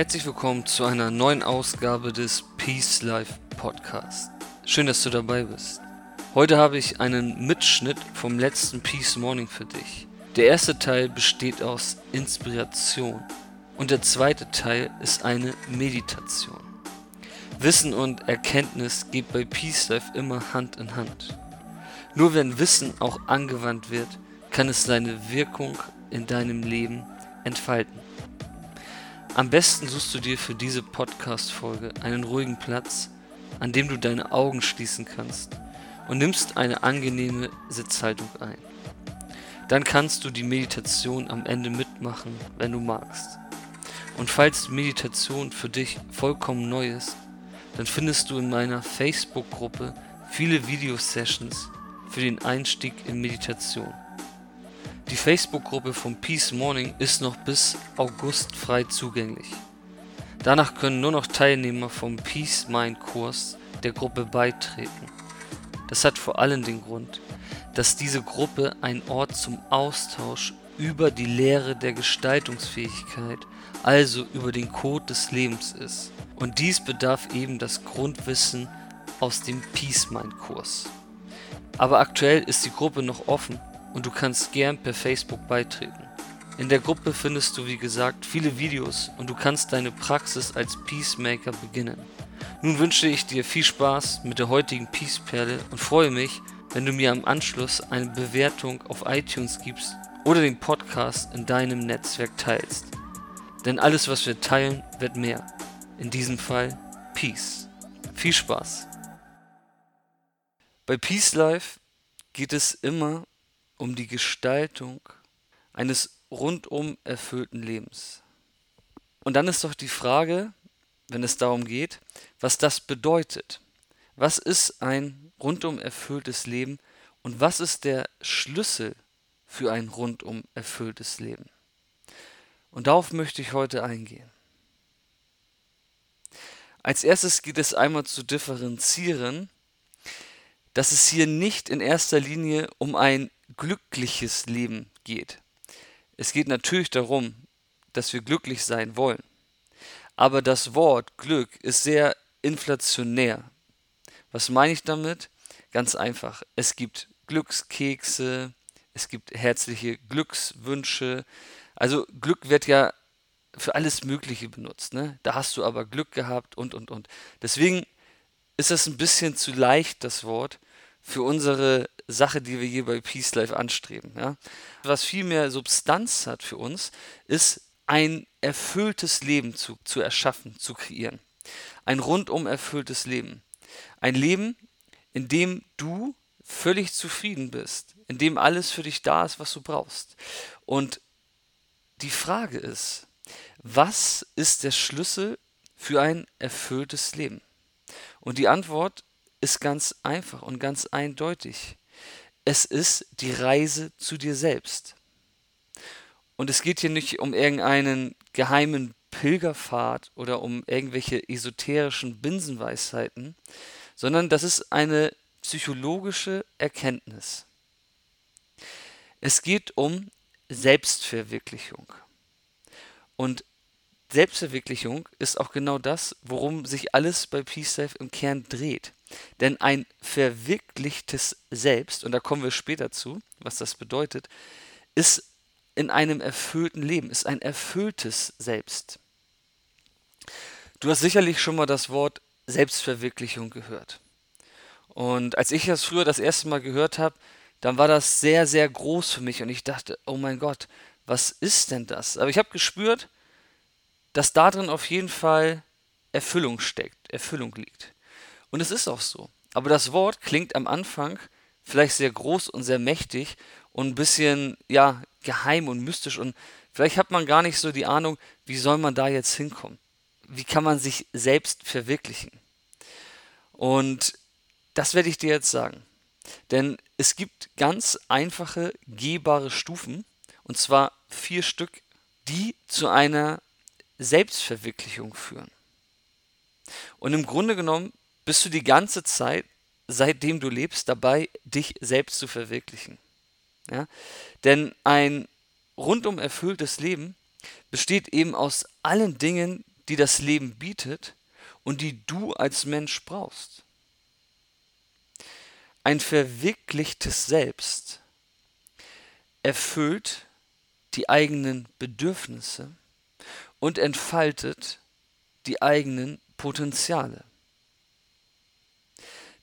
Herzlich willkommen zu einer neuen Ausgabe des Peace Life Podcast. Schön, dass du dabei bist. Heute habe ich einen Mitschnitt vom letzten Peace Morning für dich. Der erste Teil besteht aus Inspiration und der zweite Teil ist eine Meditation. Wissen und Erkenntnis geht bei Peace Life immer Hand in Hand. Nur wenn Wissen auch angewandt wird, kann es seine Wirkung in deinem Leben entfalten. Am besten suchst du dir für diese Podcast-Folge einen ruhigen Platz, an dem du deine Augen schließen kannst und nimmst eine angenehme Sitzhaltung ein. Dann kannst du die Meditation am Ende mitmachen, wenn du magst. Und falls Meditation für dich vollkommen neu ist, dann findest du in meiner Facebook-Gruppe viele Videosessions für den Einstieg in Meditation. Die Facebook-Gruppe vom Peace Morning ist noch bis August frei zugänglich. Danach können nur noch Teilnehmer vom Peace Mind Kurs der Gruppe beitreten. Das hat vor allem den Grund, dass diese Gruppe ein Ort zum Austausch über die Lehre der Gestaltungsfähigkeit, also über den Code des Lebens ist. Und dies bedarf eben das Grundwissen aus dem Peace Mind Kurs. Aber aktuell ist die Gruppe noch offen und du kannst gern per Facebook beitreten. In der Gruppe findest du wie gesagt viele Videos und du kannst deine Praxis als Peacemaker beginnen. Nun wünsche ich dir viel Spaß mit der heutigen Peace-Perle und freue mich, wenn du mir am Anschluss eine Bewertung auf iTunes gibst oder den Podcast in deinem Netzwerk teilst. Denn alles, was wir teilen, wird mehr. In diesem Fall Peace. Viel Spaß. Bei Peace Life geht es immer um die Gestaltung eines rundum erfüllten Lebens. Und dann ist doch die Frage, wenn es darum geht, was das bedeutet. Was ist ein rundum erfülltes Leben und was ist der Schlüssel für ein rundum erfülltes Leben? Und darauf möchte ich heute eingehen. Als erstes geht es einmal zu differenzieren, dass es hier nicht in erster Linie um ein glückliches Leben geht. Es geht natürlich darum, dass wir glücklich sein wollen. Aber das Wort Glück ist sehr inflationär. Was meine ich damit? Ganz einfach. Es gibt Glückskekse, es gibt herzliche Glückswünsche. Also Glück wird ja für alles Mögliche benutzt. Ne? Da hast du aber Glück gehabt und, und, und. Deswegen ist das ein bisschen zu leicht, das Wort, für unsere Sache, die wir hier bei Peace Life anstreben. Ja? Was viel mehr Substanz hat für uns, ist ein erfülltes Leben zu, zu erschaffen, zu kreieren. Ein rundum erfülltes Leben. Ein Leben, in dem du völlig zufrieden bist, in dem alles für dich da ist, was du brauchst. Und die Frage ist, was ist der Schlüssel für ein erfülltes Leben? Und die Antwort ist ganz einfach und ganz eindeutig. Es ist die Reise zu dir selbst. Und es geht hier nicht um irgendeinen geheimen Pilgerpfad oder um irgendwelche esoterischen Binsenweisheiten, sondern das ist eine psychologische Erkenntnis. Es geht um Selbstverwirklichung. Und Selbstverwirklichung ist auch genau das, worum sich alles bei Peace Life im Kern dreht. Denn ein verwirklichtes Selbst, und da kommen wir später zu, was das bedeutet, ist in einem erfüllten Leben, ist ein erfülltes Selbst. Du hast sicherlich schon mal das Wort Selbstverwirklichung gehört. Und als ich das früher das erste Mal gehört habe, dann war das sehr, sehr groß für mich und ich dachte, oh mein Gott, was ist denn das? Aber ich habe gespürt, dass darin auf jeden Fall Erfüllung steckt, Erfüllung liegt. Und es ist auch so. Aber das Wort klingt am Anfang vielleicht sehr groß und sehr mächtig und ein bisschen, ja, geheim und mystisch und Vielleicht hat man gar nicht so die Ahnung, wie soll man da jetzt hinkommen? Wie kann man sich selbst verwirklichen? Und das werde ich dir jetzt sagen. Denn es gibt ganz einfache, gehbare Stufen, und zwar vier Stück, die zu einer Selbstverwirklichung führen. Und im Grunde genommen bist du die ganze Zeit, seitdem du lebst, dabei, dich selbst zu verwirklichen. Ja? Denn ein rundum erfülltes Leben besteht eben aus allen Dingen, die das Leben bietet und die du als Mensch brauchst. Ein verwirklichtes Selbst erfüllt die eigenen Bedürfnisse und entfaltet die eigenen Potenziale.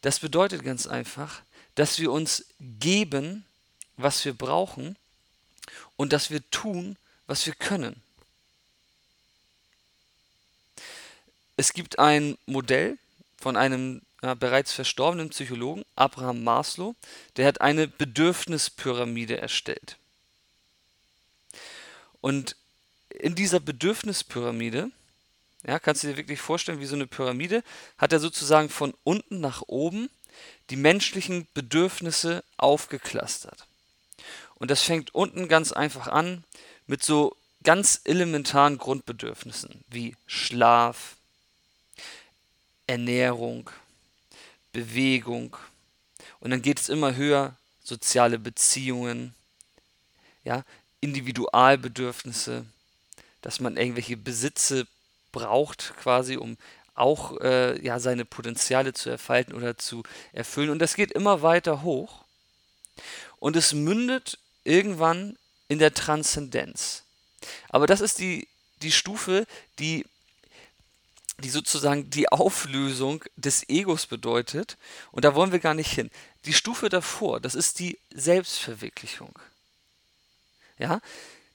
Das bedeutet ganz einfach, dass wir uns geben, was wir brauchen und dass wir tun, was wir können. Es gibt ein Modell von einem äh, bereits verstorbenen Psychologen, Abraham Maslow, der hat eine Bedürfnispyramide erstellt. Und in dieser Bedürfnispyramide, ja, kannst du dir wirklich vorstellen, wie so eine Pyramide, hat er sozusagen von unten nach oben die menschlichen Bedürfnisse aufgeklustert. Und das fängt unten ganz einfach an mit so ganz elementaren Grundbedürfnissen wie Schlaf, Ernährung, Bewegung. Und dann geht es immer höher, soziale Beziehungen, ja, Individualbedürfnisse, dass man irgendwelche Besitze braucht, quasi, um auch äh, ja, seine Potenziale zu erfalten oder zu erfüllen. Und das geht immer weiter hoch. Und es mündet irgendwann in der Transzendenz. Aber das ist die, die Stufe, die, die sozusagen die Auflösung des Egos bedeutet. Und da wollen wir gar nicht hin. Die Stufe davor, das ist die Selbstverwirklichung. Ja,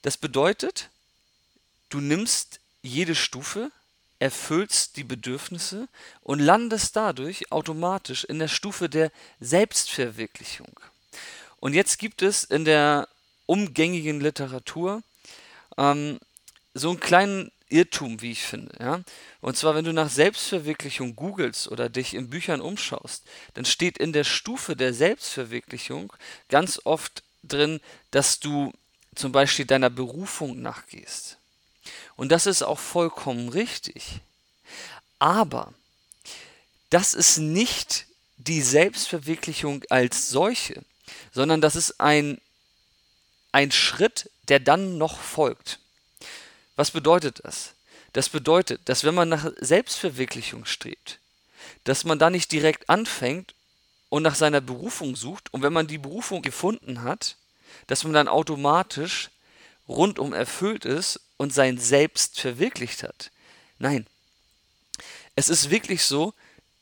das bedeutet, du nimmst jede Stufe, erfüllst die Bedürfnisse und landest dadurch automatisch in der Stufe der Selbstverwirklichung. Und jetzt gibt es in der umgängigen Literatur ähm, so einen kleinen Irrtum, wie ich finde. Ja? Und zwar, wenn du nach Selbstverwirklichung googelst oder dich in Büchern umschaust, dann steht in der Stufe der Selbstverwirklichung ganz oft drin, dass du zum Beispiel deiner Berufung nachgehst. Und das ist auch vollkommen richtig. Aber das ist nicht die Selbstverwirklichung als solche, sondern das ist ein, ein Schritt, der dann noch folgt. Was bedeutet das? Das bedeutet, dass wenn man nach Selbstverwirklichung strebt, dass man da nicht direkt anfängt und nach seiner Berufung sucht und wenn man die Berufung gefunden hat, dass man dann automatisch rundum erfüllt ist und sein Selbst verwirklicht hat. Nein, es ist wirklich so,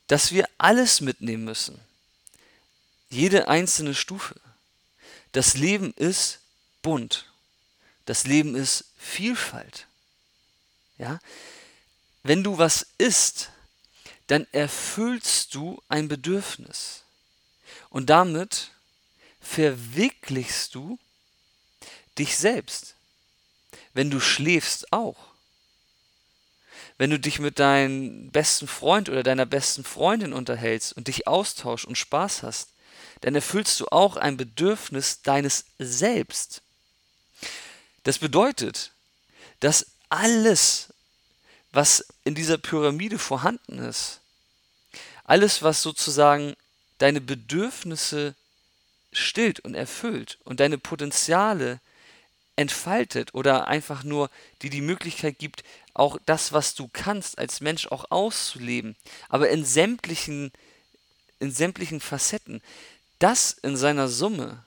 dass wir alles mitnehmen müssen jede einzelne Stufe. Das Leben ist bunt. Das Leben ist Vielfalt. Ja? Wenn du was isst, dann erfüllst du ein Bedürfnis. Und damit verwirklichst du dich selbst. Wenn du schläfst auch. Wenn du dich mit deinem besten Freund oder deiner besten Freundin unterhältst und dich austauschst und Spaß hast, dann erfüllst du auch ein Bedürfnis deines Selbst. Das bedeutet, dass alles, was in dieser Pyramide vorhanden ist, alles, was sozusagen deine Bedürfnisse stillt und erfüllt und deine Potenziale entfaltet oder einfach nur dir die Möglichkeit gibt, auch das, was du kannst, als Mensch auch auszuleben, aber in sämtlichen, in sämtlichen Facetten, das in seiner Summe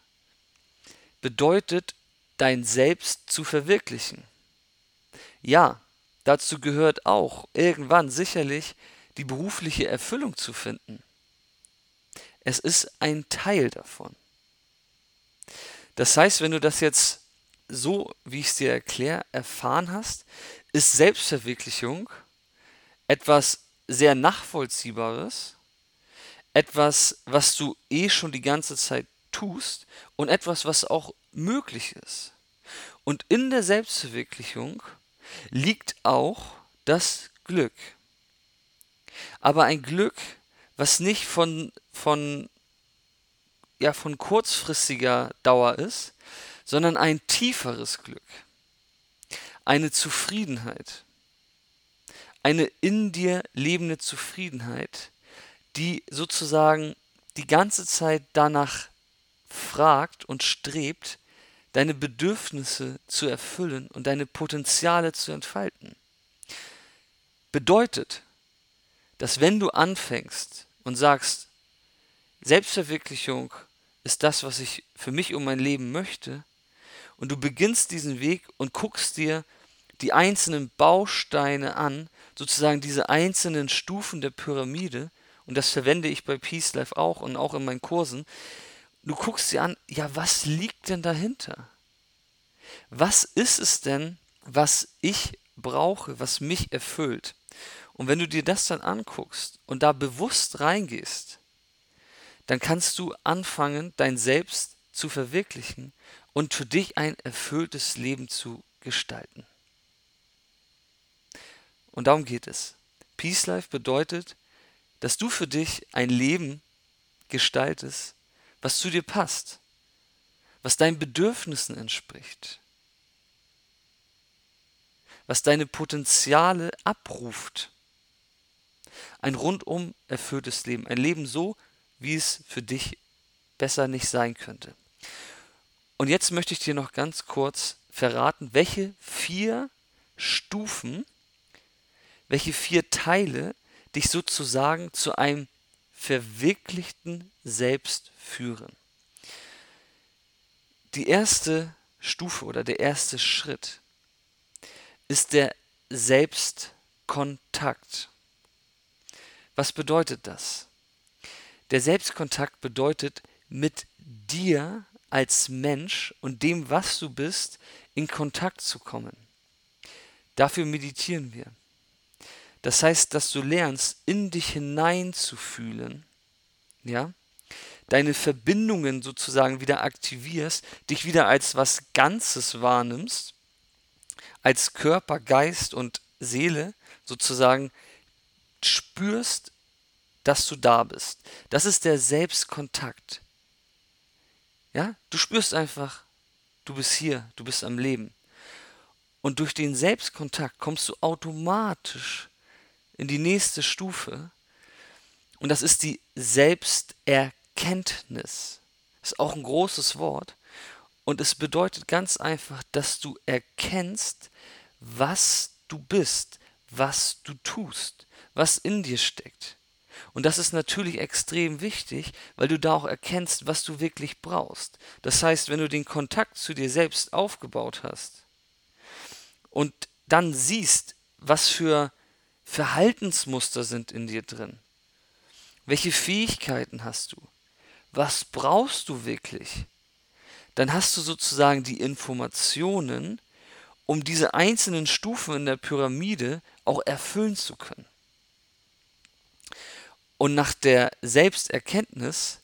bedeutet, dein Selbst zu verwirklichen. Ja, dazu gehört auch irgendwann sicherlich die berufliche Erfüllung zu finden. Es ist ein Teil davon. Das heißt, wenn du das jetzt so, wie ich es dir erkläre, erfahren hast, ist Selbstverwirklichung etwas sehr Nachvollziehbares, etwas, was du eh schon die ganze Zeit tust und etwas, was auch möglich ist. Und in der Selbstverwirklichung liegt auch das Glück. Aber ein Glück, was nicht von, von, ja, von kurzfristiger Dauer ist, sondern ein tieferes Glück. Eine Zufriedenheit. Eine in dir lebende Zufriedenheit, die sozusagen die ganze Zeit danach fragt und strebt, deine Bedürfnisse zu erfüllen und deine Potenziale zu entfalten. Bedeutet, dass wenn du anfängst und sagst, Selbstverwirklichung ist das, was ich für mich um mein Leben möchte, und du beginnst diesen Weg und guckst dir die einzelnen Bausteine an, sozusagen diese einzelnen Stufen der Pyramide, und das verwende ich bei Peace Life auch und auch in meinen Kursen, du guckst dir an, ja, was liegt denn dahinter? Was ist es denn, was ich brauche, was mich erfüllt? Und wenn du dir das dann anguckst und da bewusst reingehst, dann kannst du anfangen, dein Selbst zu verwirklichen und für dich ein erfülltes Leben zu gestalten. Und darum geht es. Peace Life bedeutet, dass du für dich ein Leben gestaltest, was zu dir passt, was deinen Bedürfnissen entspricht, was deine Potenziale abruft. Ein rundum erfülltes Leben, ein Leben so, wie es für dich besser nicht sein könnte. Und jetzt möchte ich dir noch ganz kurz verraten, welche vier Stufen, welche vier Teile dich sozusagen zu einem verwirklichten Selbst führen. Die erste Stufe oder der erste Schritt ist der Selbstkontakt. Was bedeutet das? Der Selbstkontakt bedeutet, mit dir als Mensch und dem, was du bist, in Kontakt zu kommen. Dafür meditieren wir. Das heißt, dass du lernst, in dich hineinzufühlen, ja, deine Verbindungen sozusagen wieder aktivierst, dich wieder als was Ganzes wahrnimmst, als Körper, Geist und Seele sozusagen spürst, dass du da bist. Das ist der Selbstkontakt. Ja, du spürst einfach, du bist hier, du bist am Leben. Und durch den Selbstkontakt kommst du automatisch in die nächste Stufe. Und das ist die Selbsterkenntnis. Ist auch ein großes Wort. Und es bedeutet ganz einfach, dass du erkennst, was du bist, was du tust, was in dir steckt. Und das ist natürlich extrem wichtig, weil du da auch erkennst, was du wirklich brauchst. Das heißt, wenn du den Kontakt zu dir selbst aufgebaut hast und dann siehst, was für Verhaltensmuster sind in dir drin? Welche Fähigkeiten hast du? Was brauchst du wirklich? Dann hast du sozusagen die Informationen, um diese einzelnen Stufen in der Pyramide auch erfüllen zu können. Und nach der Selbsterkenntnis,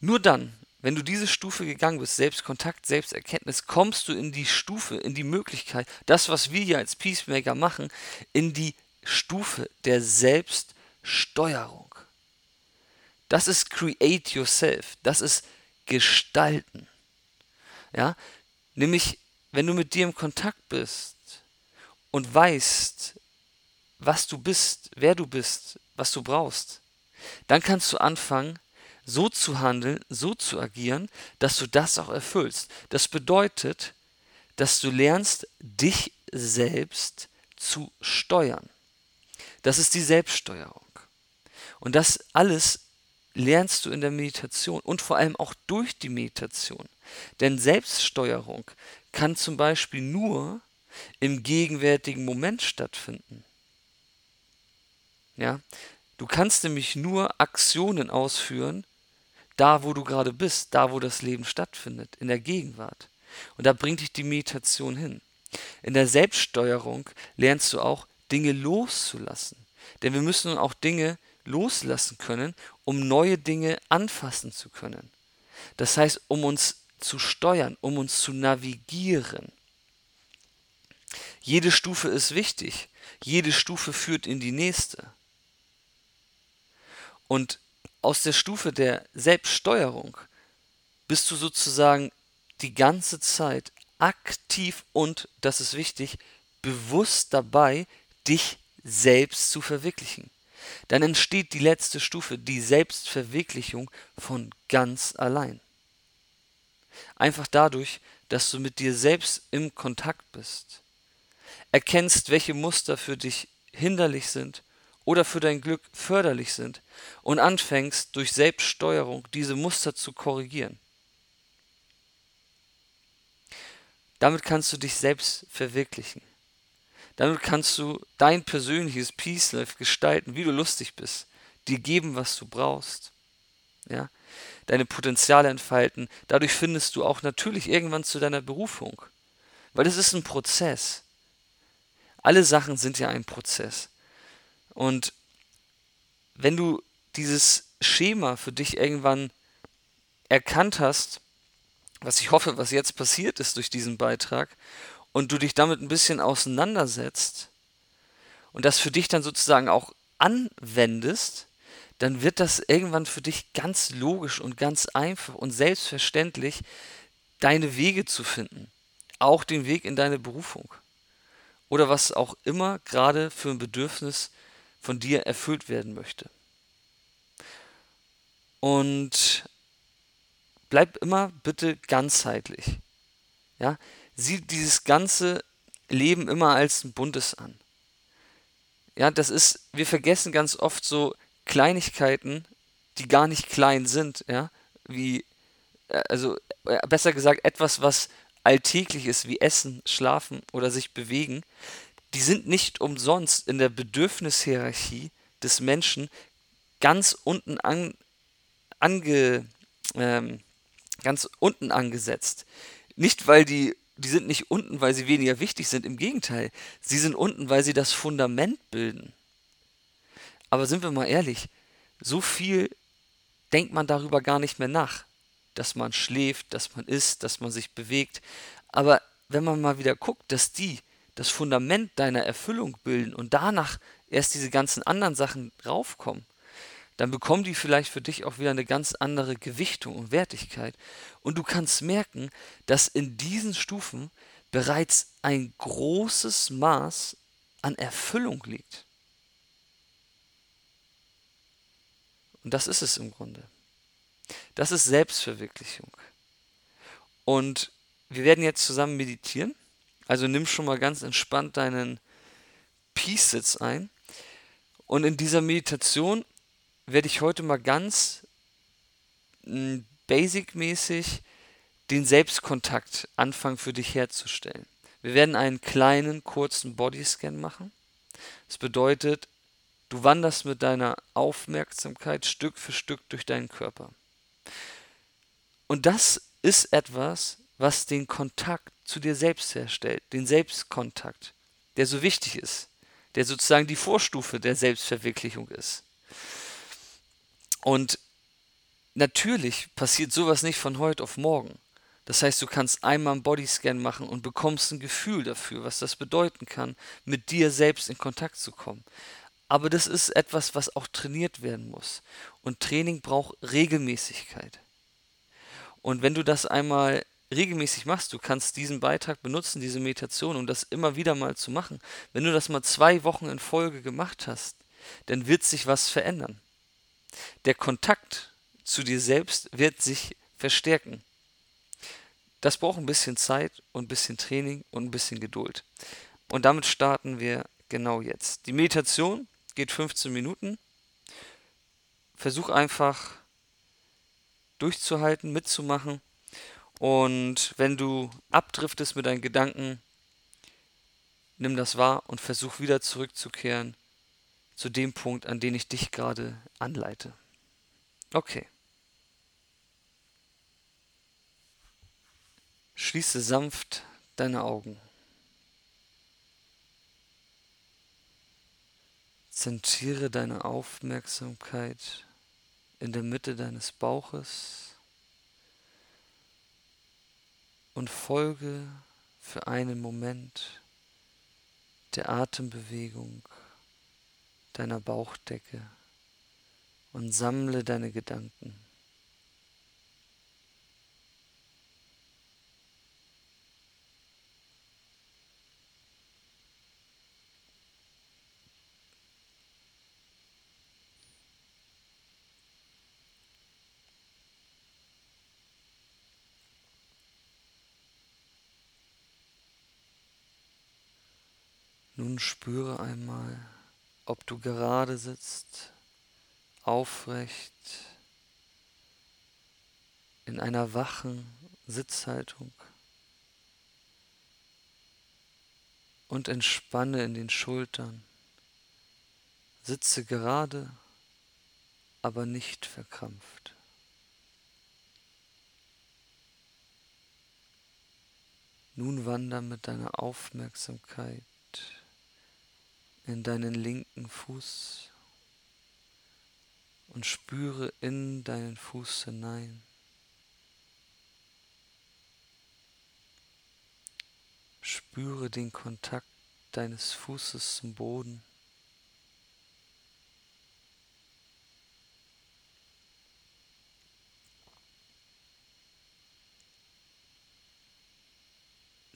nur dann, wenn du diese Stufe gegangen bist, Selbstkontakt, Selbsterkenntnis, kommst du in die Stufe, in die Möglichkeit, das, was wir hier als Peacemaker machen, in die Stufe der Selbststeuerung. Das ist Create Yourself. Das ist Gestalten. Ja, nämlich, wenn du mit dir im Kontakt bist und weißt, was du bist, wer du bist, was du brauchst, dann kannst du anfangen, so zu handeln, so zu agieren, dass du das auch erfüllst. Das bedeutet, dass du lernst, dich selbst zu steuern. Das ist die Selbststeuerung. Und das alles lernst du in der Meditation und vor allem auch durch die Meditation. Denn Selbststeuerung kann zum Beispiel nur im gegenwärtigen Moment stattfinden. Ja, du kannst nämlich nur Aktionen ausführen, da wo du gerade bist, da wo das Leben stattfindet, in der Gegenwart. Und da bringt dich die Meditation hin. In der Selbststeuerung lernst du auch Dinge loszulassen. Denn wir müssen auch Dinge loslassen können, um neue Dinge anfassen zu können. Das heißt, um uns zu steuern, um uns zu navigieren. Jede Stufe ist wichtig. Jede Stufe führt in die nächste. Und aus der Stufe der Selbststeuerung bist du sozusagen die ganze Zeit aktiv und, das ist wichtig, bewusst dabei, dich selbst zu verwirklichen. Dann entsteht die letzte Stufe, die Selbstverwirklichung von ganz allein. Einfach dadurch, dass du mit dir selbst im Kontakt bist, erkennst, welche Muster für dich hinderlich sind oder für dein Glück förderlich sind und anfängst durch Selbststeuerung diese Muster zu korrigieren. Damit kannst du dich selbst verwirklichen. Damit kannst du dein persönliches Peace Life gestalten, wie du lustig bist, dir geben, was du brauchst. Ja? Deine Potenziale entfalten. Dadurch findest du auch natürlich irgendwann zu deiner Berufung. Weil es ist ein Prozess. Alle Sachen sind ja ein Prozess. Und wenn du dieses Schema für dich irgendwann erkannt hast, was ich hoffe, was jetzt passiert ist durch diesen Beitrag, und du dich damit ein bisschen auseinandersetzt und das für dich dann sozusagen auch anwendest, dann wird das irgendwann für dich ganz logisch und ganz einfach und selbstverständlich, deine Wege zu finden. Auch den Weg in deine Berufung. Oder was auch immer gerade für ein Bedürfnis von dir erfüllt werden möchte. Und bleib immer bitte ganzheitlich. Ja, sieht dieses ganze Leben immer als ein buntes an. Ja, das ist, wir vergessen ganz oft so Kleinigkeiten, die gar nicht klein sind, ja, wie, äh, also äh, besser gesagt, etwas, was alltäglich ist, wie Essen, Schlafen oder sich bewegen, die sind nicht umsonst in der Bedürfnishierarchie des Menschen ganz unten an, ange, ähm, ganz unten angesetzt. Nicht, weil die die sind nicht unten, weil sie weniger wichtig sind, im Gegenteil, sie sind unten, weil sie das Fundament bilden. Aber sind wir mal ehrlich, so viel denkt man darüber gar nicht mehr nach, dass man schläft, dass man isst, dass man sich bewegt. Aber wenn man mal wieder guckt, dass die das Fundament deiner Erfüllung bilden und danach erst diese ganzen anderen Sachen raufkommen, dann bekommen die vielleicht für dich auch wieder eine ganz andere Gewichtung und Wertigkeit. Und du kannst merken, dass in diesen Stufen bereits ein großes Maß an Erfüllung liegt. Und das ist es im Grunde. Das ist Selbstverwirklichung. Und wir werden jetzt zusammen meditieren. Also nimm schon mal ganz entspannt deinen Peace-Sitz ein. Und in dieser Meditation werde ich heute mal ganz hm, basic-mäßig den Selbstkontakt anfangen für dich herzustellen. Wir werden einen kleinen, kurzen Bodyscan machen. Das bedeutet, du wanderst mit deiner Aufmerksamkeit Stück für Stück durch deinen Körper. Und das ist etwas, was den Kontakt zu dir selbst herstellt, den Selbstkontakt, der so wichtig ist, der sozusagen die Vorstufe der Selbstverwirklichung ist. Und natürlich passiert sowas nicht von heute auf morgen. Das heißt, du kannst einmal einen Bodyscan machen und bekommst ein Gefühl dafür, was das bedeuten kann, mit dir selbst in Kontakt zu kommen. Aber das ist etwas, was auch trainiert werden muss. Und Training braucht Regelmäßigkeit. Und wenn du das einmal regelmäßig machst, du kannst diesen Beitrag benutzen, diese Meditation, um das immer wieder mal zu machen. Wenn du das mal zwei Wochen in Folge gemacht hast, dann wird sich was verändern der Kontakt zu dir selbst wird sich verstärken. Das braucht ein bisschen Zeit und ein bisschen Training und ein bisschen Geduld. Und damit starten wir genau jetzt. Die Meditation geht 15 Minuten. Versuch einfach durchzuhalten, mitzumachen. Und wenn du abdriftest mit deinen Gedanken, nimm das wahr und versuch wieder zurückzukehren zu dem Punkt, an den ich dich gerade anleite. Okay. Schließe sanft deine Augen. Zentriere deine Aufmerksamkeit in der Mitte deines Bauches und folge für einen Moment der Atembewegung deiner Bauchdecke und sammle deine Gedanken. Nun spüre einmal, ob du gerade sitzt, aufrecht, in einer wachen Sitzhaltung und entspanne in den Schultern. Sitze gerade, aber nicht verkrampft. Nun wander mit deiner Aufmerksamkeit in deinen linken Fuß und spüre in deinen Fuß hinein. Spüre den Kontakt deines Fußes zum Boden.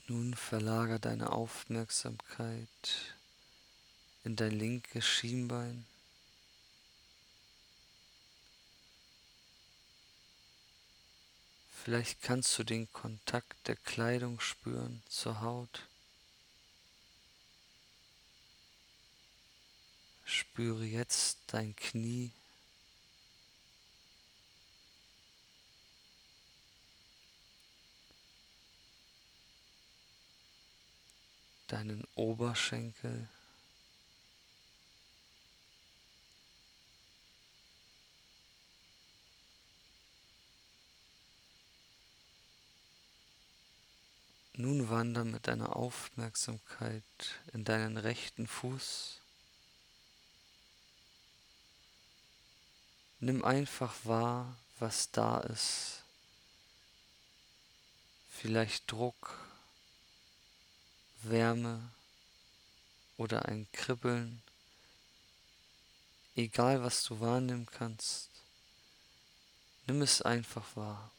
Nun verlager deine Aufmerksamkeit in dein linkes Schienbein. Vielleicht kannst du den Kontakt der Kleidung spüren zur Haut. Spüre jetzt dein Knie. Deinen Oberschenkel. Wander mit deiner Aufmerksamkeit in deinen rechten Fuß. Nimm einfach wahr, was da ist. Vielleicht Druck, Wärme oder ein Kribbeln. Egal was du wahrnehmen kannst, nimm es einfach wahr.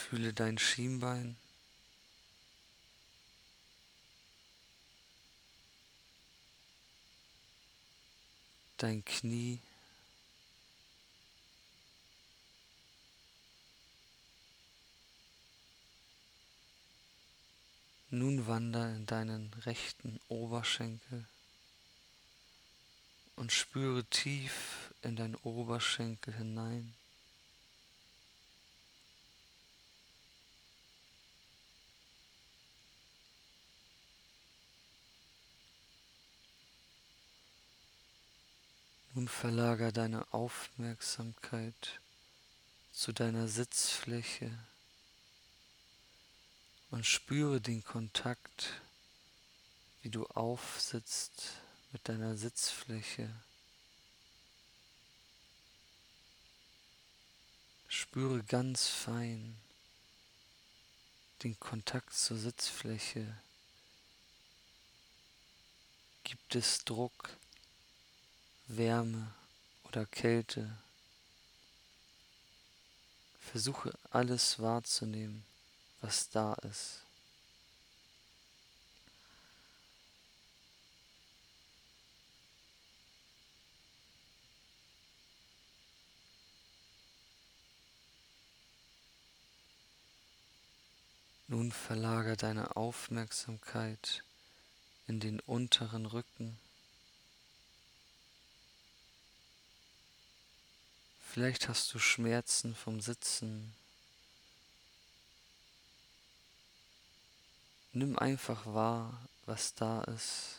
Fühle dein Schienbein. Dein Knie. Nun wander in deinen rechten Oberschenkel und spüre tief in deinen Oberschenkel hinein. Nun verlager deine Aufmerksamkeit zu deiner Sitzfläche und spüre den Kontakt, wie du aufsitzt mit deiner Sitzfläche. Spüre ganz fein den Kontakt zur Sitzfläche. Gibt es Druck? Wärme oder Kälte. Versuche alles wahrzunehmen, was da ist. Nun verlager deine Aufmerksamkeit in den unteren Rücken. Vielleicht hast du Schmerzen vom Sitzen. Nimm einfach wahr, was da ist.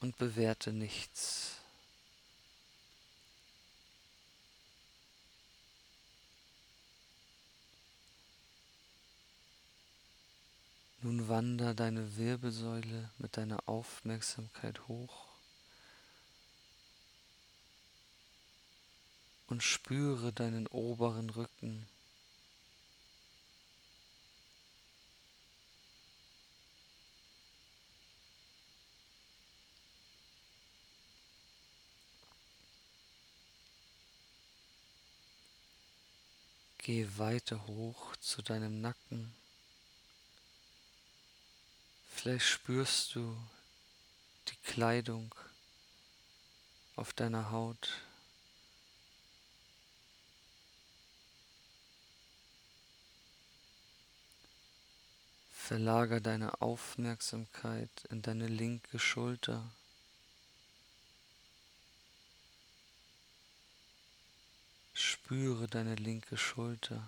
Und bewerte nichts. Nun wander deine Wirbelsäule mit deiner Aufmerksamkeit hoch. und spüre deinen oberen Rücken. Geh weiter hoch zu deinem Nacken. Vielleicht spürst du die Kleidung auf deiner Haut. Verlager deine Aufmerksamkeit in deine linke Schulter. Spüre deine linke Schulter.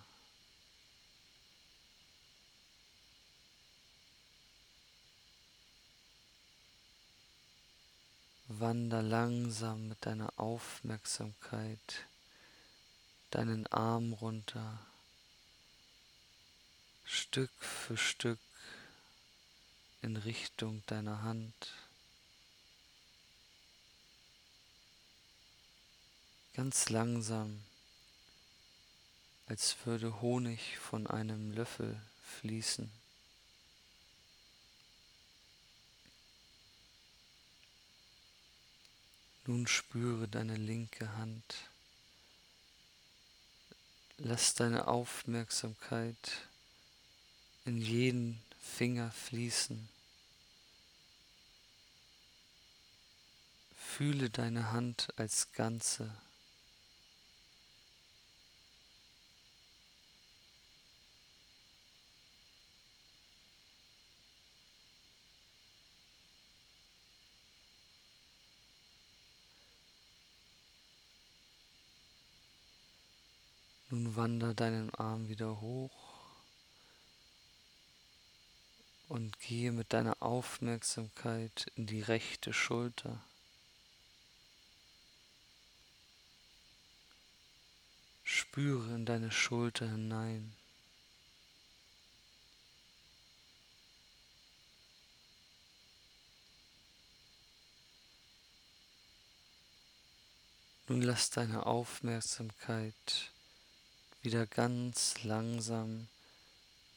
Wander langsam mit deiner Aufmerksamkeit deinen Arm runter, Stück für Stück in Richtung deiner Hand. Ganz langsam, als würde Honig von einem Löffel fließen. Nun spüre deine linke Hand. Lass deine Aufmerksamkeit in jeden Finger fließen. Fühle deine Hand als Ganze. Nun wander deinen Arm wieder hoch und gehe mit deiner Aufmerksamkeit in die rechte Schulter. Spüre in deine Schulter hinein. Nun lass deine Aufmerksamkeit wieder ganz langsam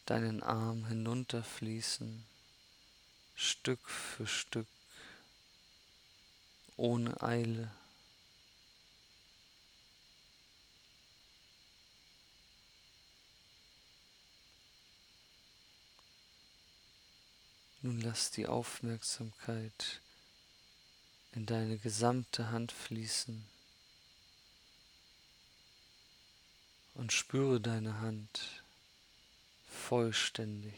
deinen Arm hinunterfließen, Stück für Stück, ohne Eile. Nun lass die Aufmerksamkeit in deine gesamte Hand fließen und spüre deine Hand vollständig.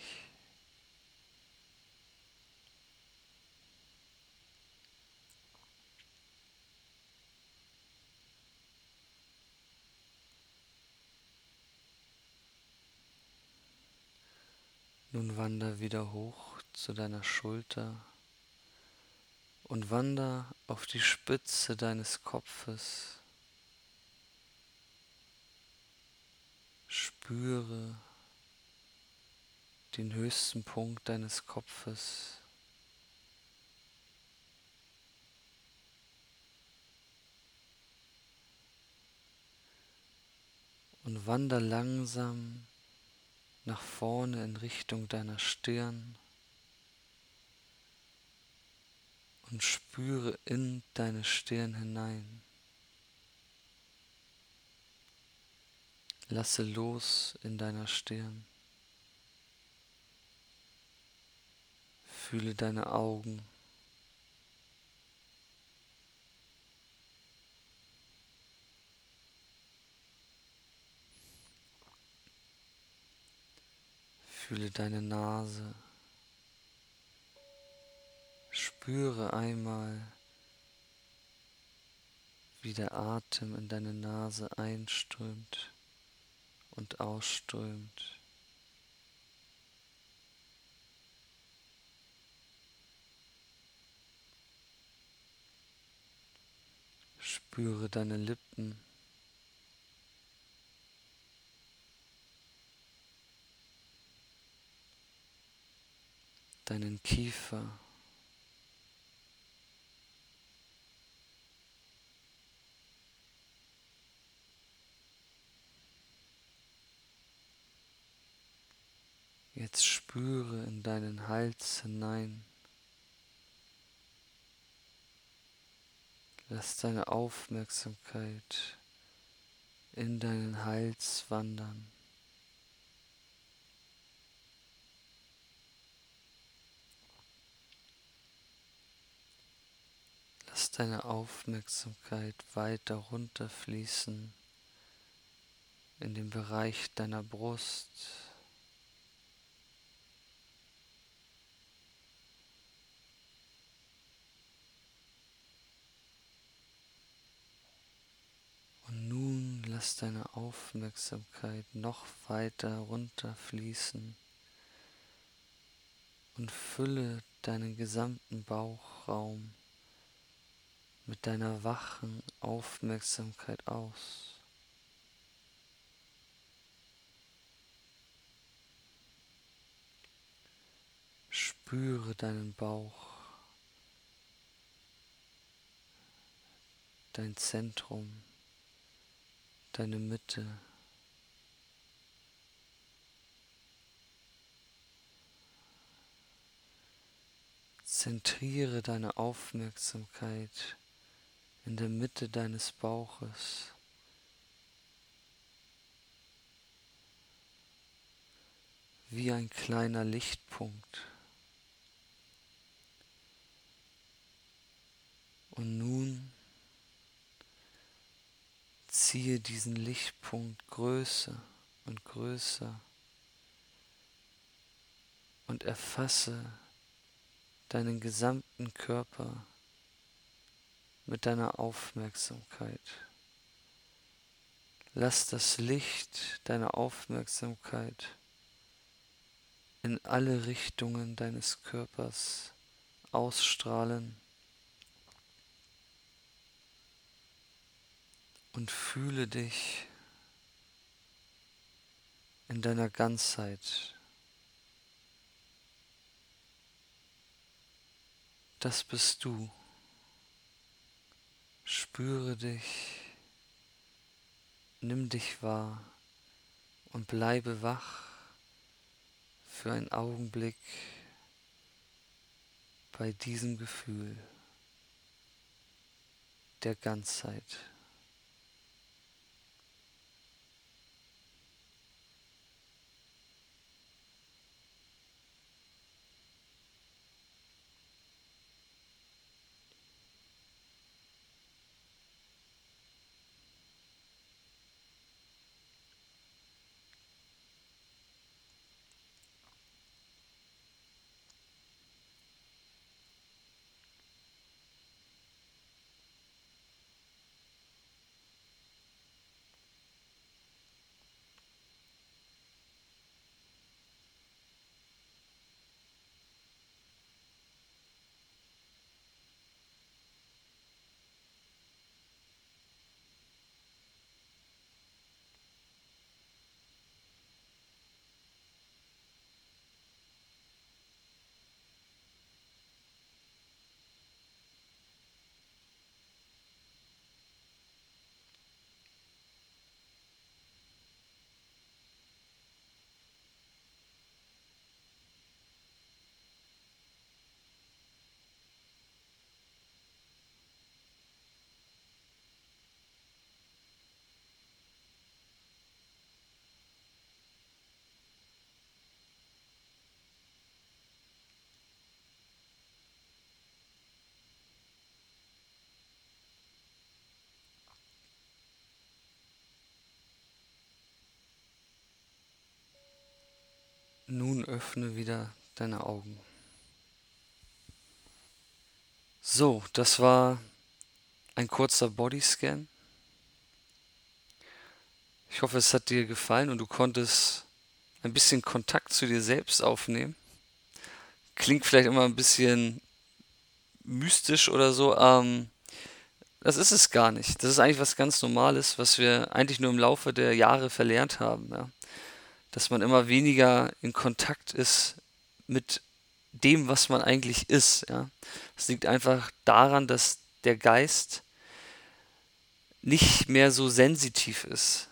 Nun wander wieder hoch zu deiner Schulter und wander auf die Spitze deines Kopfes. Spüre den höchsten Punkt deines Kopfes. Und wander langsam nach vorne in Richtung deiner Stirn und spüre in deine Stirn hinein. Lasse los in deiner Stirn. Fühle deine Augen. Fühle deine Nase. Spüre einmal, wie der Atem in deine Nase einströmt und ausströmt. Spüre deine Lippen. Deinen Kiefer. Jetzt spüre in deinen Hals hinein. Lass deine Aufmerksamkeit in deinen Hals wandern. Lass deine Aufmerksamkeit weiter runterfließen in den Bereich deiner Brust. Lass deine Aufmerksamkeit noch weiter runterfließen und fülle deinen gesamten Bauchraum mit deiner wachen Aufmerksamkeit aus. Spüre deinen Bauch, dein Zentrum, deine Mitte. Zentriere deine Aufmerksamkeit in der Mitte deines Bauches. Wie ein kleiner Lichtpunkt. Und nun ziehe diesen Lichtpunkt größer und größer und erfasse deinen gesamten Körper mit deiner Aufmerksamkeit. Lass das Licht deiner Aufmerksamkeit in alle Richtungen deines Körpers ausstrahlen und fühle dich in deiner Ganzheit. Das bist du. Spüre dich, nimm dich wahr und bleibe wach für einen Augenblick bei diesem Gefühl der Ganzheit. Öffne wieder deine Augen. So, das war ein kurzer Bodyscan. Ich hoffe, es hat dir gefallen und du konntest ein bisschen Kontakt zu dir selbst aufnehmen. Klingt vielleicht immer ein bisschen mystisch oder so. Ähm, das ist es gar nicht. Das ist eigentlich was ganz Normales, was wir eigentlich nur im Laufe der Jahre verlernt haben. Ja dass man immer weniger in Kontakt ist mit dem, was man eigentlich ist. Ja. Das liegt einfach daran, dass der Geist nicht mehr so sensitiv ist.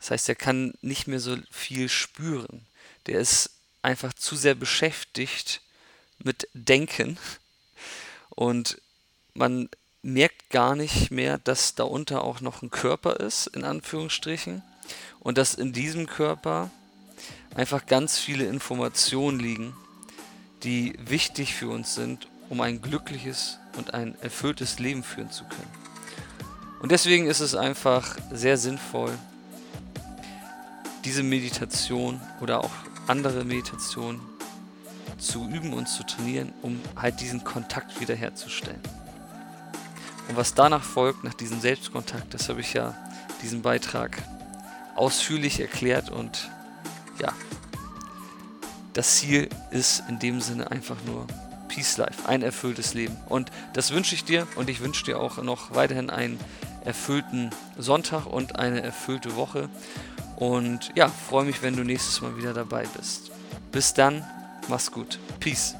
Das heißt, er kann nicht mehr so viel spüren. Der ist einfach zu sehr beschäftigt mit Denken und man merkt gar nicht mehr, dass darunter auch noch ein Körper ist, in Anführungsstrichen und dass in diesem Körper einfach ganz viele Informationen liegen, die wichtig für uns sind, um ein glückliches und ein erfülltes Leben führen zu können. Und deswegen ist es einfach sehr sinnvoll, diese Meditation oder auch andere Meditationen zu üben und zu trainieren, um halt diesen Kontakt wiederherzustellen. Und was danach folgt, nach diesem Selbstkontakt, das habe ich ja diesen Beitrag ausführlich erklärt und ja, das Ziel ist in dem Sinne einfach nur Peace Life, ein erfülltes Leben. Und das wünsche ich dir und ich wünsche dir auch noch weiterhin einen erfüllten Sonntag und eine erfüllte Woche. Und ja, freue mich, wenn du nächstes Mal wieder dabei bist. Bis dann, mach's gut. Peace.